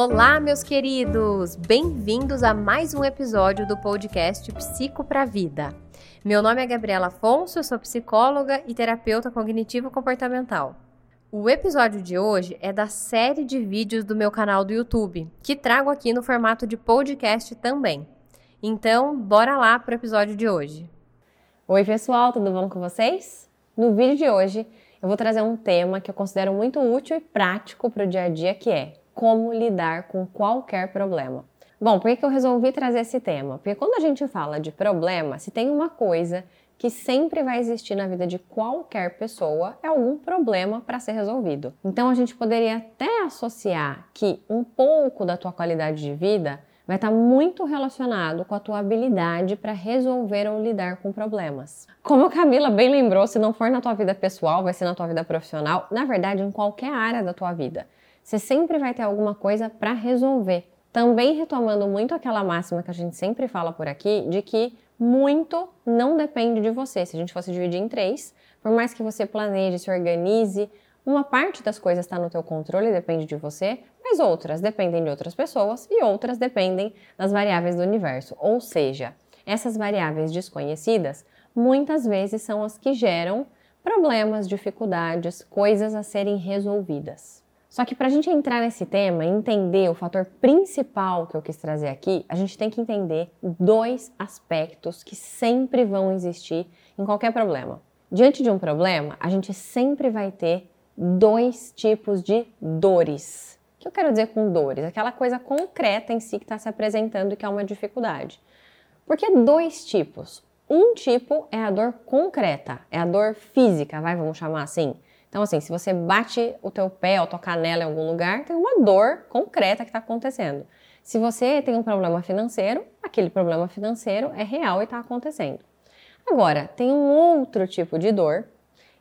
Olá, meus queridos! Bem-vindos a mais um episódio do podcast Psico pra Vida. Meu nome é Gabriela Afonso, eu sou psicóloga e terapeuta cognitivo-comportamental. O episódio de hoje é da série de vídeos do meu canal do YouTube, que trago aqui no formato de podcast também. Então, bora lá para o episódio de hoje. Oi, pessoal, tudo bom com vocês? No vídeo de hoje, eu vou trazer um tema que eu considero muito útil e prático para o dia a dia, que é como lidar com qualquer problema. Bom, por que eu resolvi trazer esse tema? Porque quando a gente fala de problema, se tem uma coisa que sempre vai existir na vida de qualquer pessoa é algum problema para ser resolvido. Então a gente poderia até associar que um pouco da tua qualidade de vida vai estar tá muito relacionado com a tua habilidade para resolver ou lidar com problemas. Como a Camila bem lembrou, se não for na tua vida pessoal, vai ser na tua vida profissional, na verdade em qualquer área da tua vida. Você sempre vai ter alguma coisa para resolver. Também retomando muito aquela máxima que a gente sempre fala por aqui, de que muito não depende de você. Se a gente fosse dividir em três, por mais que você planeje, se organize, uma parte das coisas está no teu controle, depende de você, mas outras dependem de outras pessoas e outras dependem das variáveis do universo. Ou seja, essas variáveis desconhecidas muitas vezes são as que geram problemas, dificuldades, coisas a serem resolvidas. Só que para a gente entrar nesse tema e entender o fator principal que eu quis trazer aqui, a gente tem que entender dois aspectos que sempre vão existir em qualquer problema. Diante de um problema, a gente sempre vai ter dois tipos de dores. O que eu quero dizer com dores? Aquela coisa concreta em si que está se apresentando e que é uma dificuldade. Por que dois tipos? Um tipo é a dor concreta, é a dor física, vai, vamos chamar assim então, assim, se você bate o teu pé ou tua canela em algum lugar, tem uma dor concreta que está acontecendo. Se você tem um problema financeiro, aquele problema financeiro é real e está acontecendo. Agora, tem um outro tipo de dor,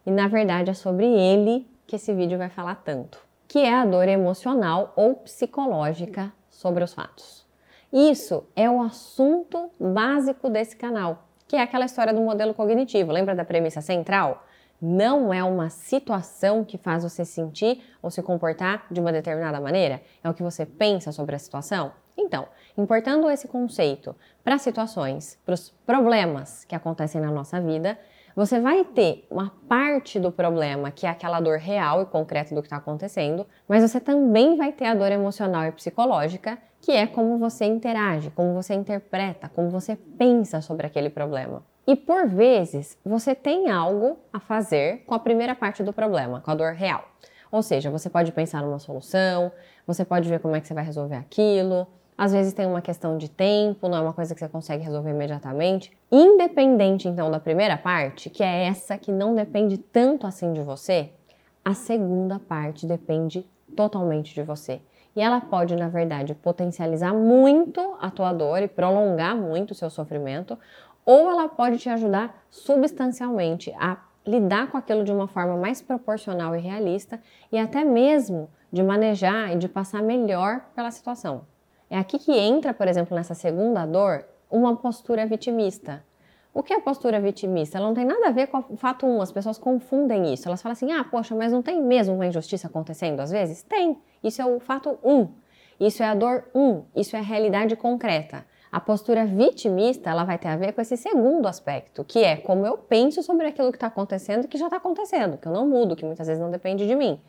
e na verdade é sobre ele que esse vídeo vai falar tanto, que é a dor emocional ou psicológica sobre os fatos. Isso é o assunto básico desse canal, que é aquela história do modelo cognitivo. Lembra da premissa central? Não é uma situação que faz você sentir ou se comportar de uma determinada maneira, é o que você pensa sobre a situação. Então, importando esse conceito para situações, para os problemas que acontecem na nossa vida, você vai ter uma parte do problema que é aquela dor real e concreta do que está acontecendo, mas você também vai ter a dor emocional e psicológica, que é como você interage, como você interpreta, como você pensa sobre aquele problema. E por vezes você tem algo a fazer com a primeira parte do problema, com a dor real. Ou seja, você pode pensar numa solução, você pode ver como é que você vai resolver aquilo. Às vezes tem uma questão de tempo, não é uma coisa que você consegue resolver imediatamente. Independente então da primeira parte, que é essa que não depende tanto assim de você, a segunda parte depende totalmente de você. E ela pode, na verdade, potencializar muito a tua dor e prolongar muito o seu sofrimento, ou ela pode te ajudar substancialmente a lidar com aquilo de uma forma mais proporcional e realista e até mesmo de manejar e de passar melhor pela situação. É aqui que entra, por exemplo, nessa segunda dor, uma postura vitimista. O que é postura vitimista? Ela não tem nada a ver com o fato 1, um, as pessoas confundem isso. Elas falam assim: ah, poxa, mas não tem mesmo uma injustiça acontecendo às vezes? Tem. Isso é o fato 1. Um. Isso é a dor 1. Um. Isso é a realidade concreta. A postura vitimista ela vai ter a ver com esse segundo aspecto, que é como eu penso sobre aquilo que está acontecendo que já está acontecendo, que eu não mudo, que muitas vezes não depende de mim.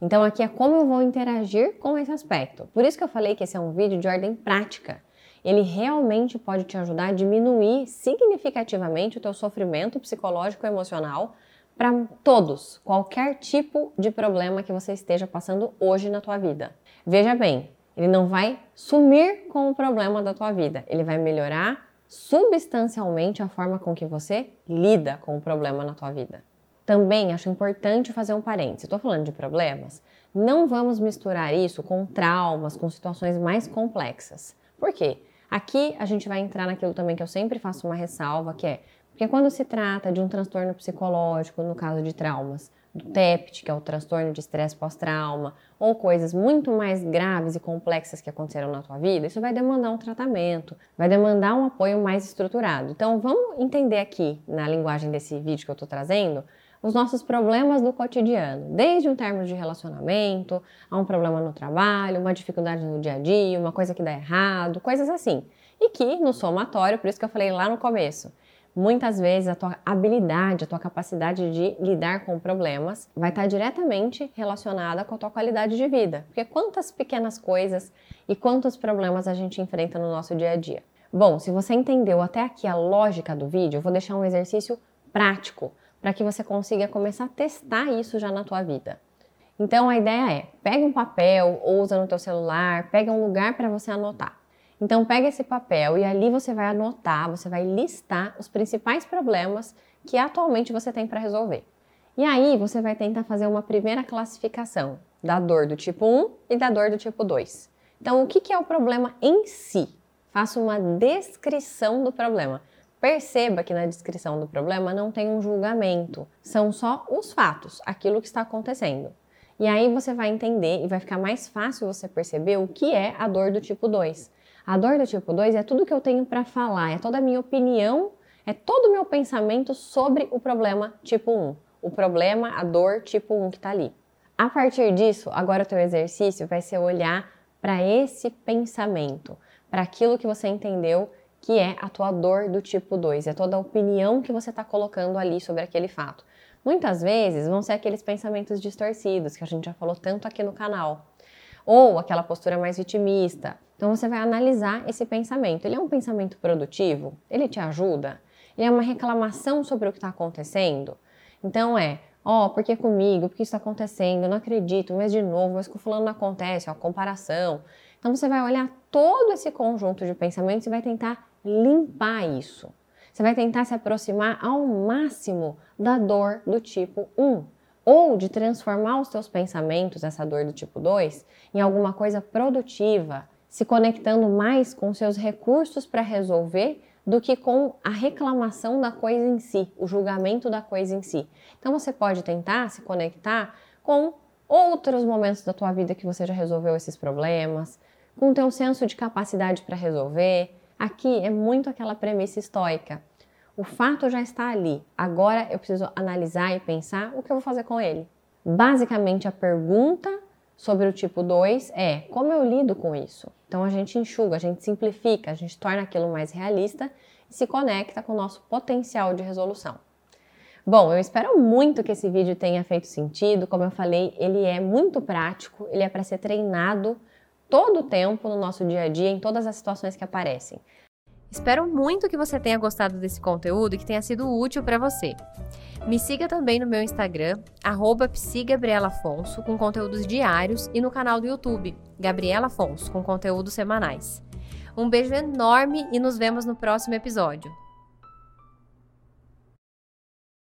Então aqui é como eu vou interagir com esse aspecto. Por isso que eu falei que esse é um vídeo de ordem prática. Ele realmente pode te ajudar a diminuir significativamente o teu sofrimento psicológico e emocional para todos, qualquer tipo de problema que você esteja passando hoje na tua vida. Veja bem, ele não vai sumir com o problema da tua vida, ele vai melhorar substancialmente a forma com que você lida com o problema na tua vida. Também acho importante fazer um parênteses. Estou falando de problemas, não vamos misturar isso com traumas, com situações mais complexas. Por quê? Aqui a gente vai entrar naquilo também que eu sempre faço uma ressalva, que é porque quando se trata de um transtorno psicológico, no caso de traumas, do TEPT, que é o transtorno de estresse pós-trauma, ou coisas muito mais graves e complexas que aconteceram na tua vida, isso vai demandar um tratamento, vai demandar um apoio mais estruturado. Então, vamos entender aqui, na linguagem desse vídeo que eu estou trazendo, os nossos problemas do cotidiano, desde um termo de relacionamento, a um problema no trabalho, uma dificuldade no dia a dia, uma coisa que dá errado, coisas assim. E que no somatório, por isso que eu falei lá no começo, muitas vezes a tua habilidade, a tua capacidade de lidar com problemas vai estar diretamente relacionada com a tua qualidade de vida. Porque quantas pequenas coisas e quantos problemas a gente enfrenta no nosso dia a dia. Bom, se você entendeu até aqui a lógica do vídeo, eu vou deixar um exercício prático para que você consiga começar a testar isso já na tua vida. Então a ideia é, pega um papel usa no teu celular, pega um lugar para você anotar. Então pega esse papel e ali você vai anotar, você vai listar os principais problemas que atualmente você tem para resolver. E aí você vai tentar fazer uma primeira classificação da dor do tipo 1 e da dor do tipo 2. Então o que é o problema em si? Faça uma descrição do problema. Perceba que na descrição do problema não tem um julgamento, são só os fatos, aquilo que está acontecendo. E aí você vai entender e vai ficar mais fácil você perceber o que é a dor do tipo 2. A dor do tipo 2 é tudo que eu tenho para falar, é toda a minha opinião, é todo o meu pensamento sobre o problema tipo 1. O problema, a dor tipo 1 que está ali. A partir disso, agora o teu exercício vai ser olhar para esse pensamento, para aquilo que você entendeu que é a tua dor do tipo 2, é toda a opinião que você está colocando ali sobre aquele fato. Muitas vezes vão ser aqueles pensamentos distorcidos que a gente já falou tanto aqui no canal, ou aquela postura mais vitimista. Então você vai analisar esse pensamento. Ele é um pensamento produtivo? Ele te ajuda? Ele é uma reclamação sobre o que está acontecendo? Então é, ó, oh, por que comigo? Por que isso está acontecendo? Eu não acredito, mas de novo, mas com fulano não acontece, ó, comparação. Então você vai olhar todo esse conjunto de pensamentos e vai tentar limpar isso. Você vai tentar se aproximar ao máximo da dor do tipo 1 ou de transformar os seus pensamentos, essa dor do tipo 2, em alguma coisa produtiva, se conectando mais com seus recursos para resolver do que com a reclamação da coisa em si, o julgamento da coisa em si. Então você pode tentar se conectar com outros momentos da tua vida que você já resolveu esses problemas, com o teu senso de capacidade para resolver, Aqui é muito aquela premissa estoica. O fato já está ali, agora eu preciso analisar e pensar o que eu vou fazer com ele. Basicamente, a pergunta sobre o tipo 2 é como eu lido com isso? Então a gente enxuga, a gente simplifica, a gente torna aquilo mais realista e se conecta com o nosso potencial de resolução. Bom, eu espero muito que esse vídeo tenha feito sentido. Como eu falei, ele é muito prático, ele é para ser treinado todo o tempo no nosso dia a dia, em todas as situações que aparecem. Espero muito que você tenha gostado desse conteúdo e que tenha sido útil para você. Me siga também no meu Instagram, psigabrielafonso, com conteúdos diários, e no canal do YouTube, Gabriela Afonso, com conteúdos semanais. Um beijo enorme e nos vemos no próximo episódio.